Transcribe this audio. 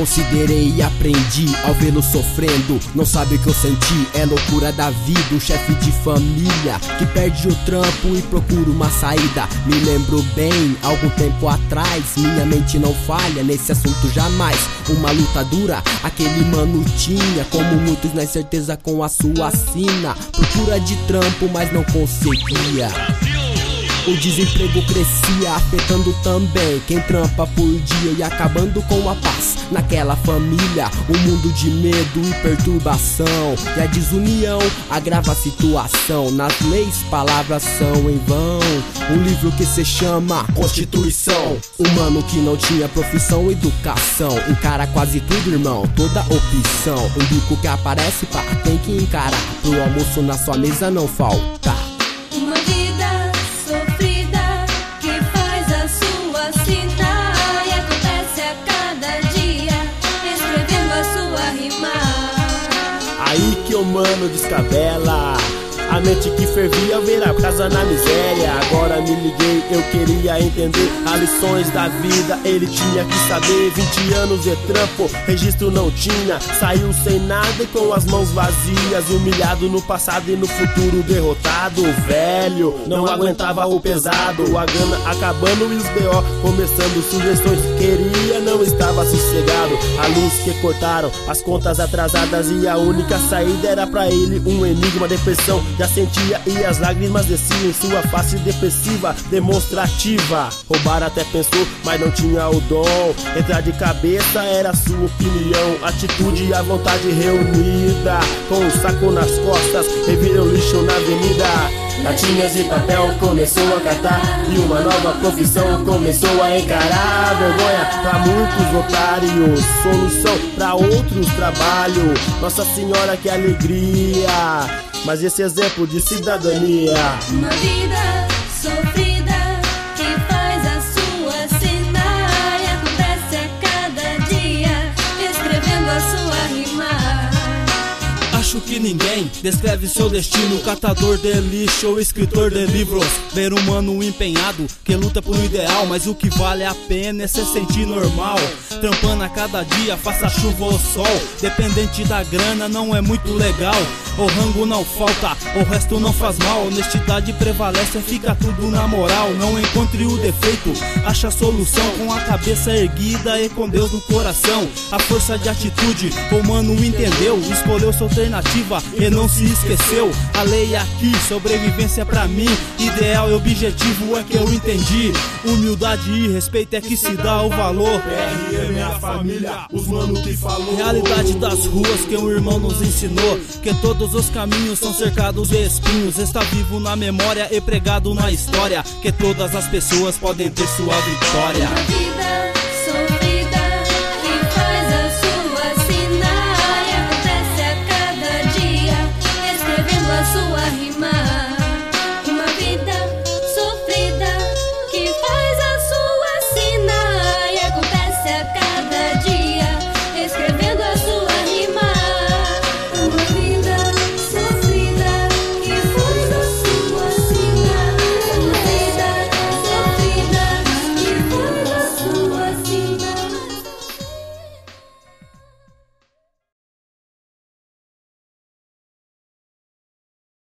Considerei e aprendi ao vê-lo sofrendo. Não sabe o que eu senti, é loucura da vida. Um chefe de família que perde o trampo e procura uma saída. Me lembro bem, algum tempo atrás. Minha mente não falha nesse assunto jamais. Uma luta dura, aquele mano tinha. Como muitos na certeza com a sua sina. Procura de trampo, mas não conseguia. O desemprego crescia, afetando também quem trampa por dia e acabando com a paz naquela família. Um mundo de medo e perturbação, e a desunião agrava a situação. Nas leis, palavras são em vão. Um livro que se chama Constituição. Humano que não tinha profissão, educação. Encara quase tudo, irmão, toda opção. Um bico que aparece, pá, tem que encarar. Pro almoço na sua mesa não falta. Aí que o mano descabela. A mente que fervia ao ver a casa na miséria. Agora me liguei, eu queria entender as lições da vida. Ele tinha que saber. 20 anos de trampo, registro não tinha. Saiu sem nada e com as mãos vazias. Humilhado no passado e no futuro derrotado. Velho, não aguentava o pesado. A grana acabando e os BO começando sugestões. Queria, não estava sossegado. A luz que cortaram, as contas atrasadas. E a única saída era pra ele um enigma, depressão já sentia e as lágrimas desciam em sua face depressiva, demonstrativa. Roubar até pensou, mas não tinha o dom. Entrar de cabeça era sua opinião, atitude e a vontade reunida. Com um saco nas costas, revira o lixo na avenida. Latinhas e papel começou a catar E uma nova profissão começou a encarar Vergonha pra muitos otários Solução pra outros trabalho Nossa Senhora que alegria Mas esse exemplo de cidadania. Uma vida Acho que ninguém descreve seu destino. Catador de lixo ou escritor de livros. Ver humano empenhado que luta por um ideal Mas o que vale a pena é se sentir normal. Trampando a cada dia, faça chuva ou sol. Dependente da grana não é muito legal. O rango não falta, o resto não faz mal. Honestidade prevalece, fica tudo na moral. Não encontre o defeito, acha a solução. Com a cabeça erguida e com Deus no coração. A força de atitude, o mano entendeu. Escolheu sua alternativa e não se esqueceu. A lei aqui, sobrevivência pra mim. Ideal e objetivo é que eu entendi. Humildade e respeito é que se dá o valor. PR é família, os mano que falou Realidade das ruas que um irmão nos ensinou. Que todos os caminhos são cercados de espinhos. Está vivo na memória e pregado na história. Que todas as pessoas podem ter sua vitória.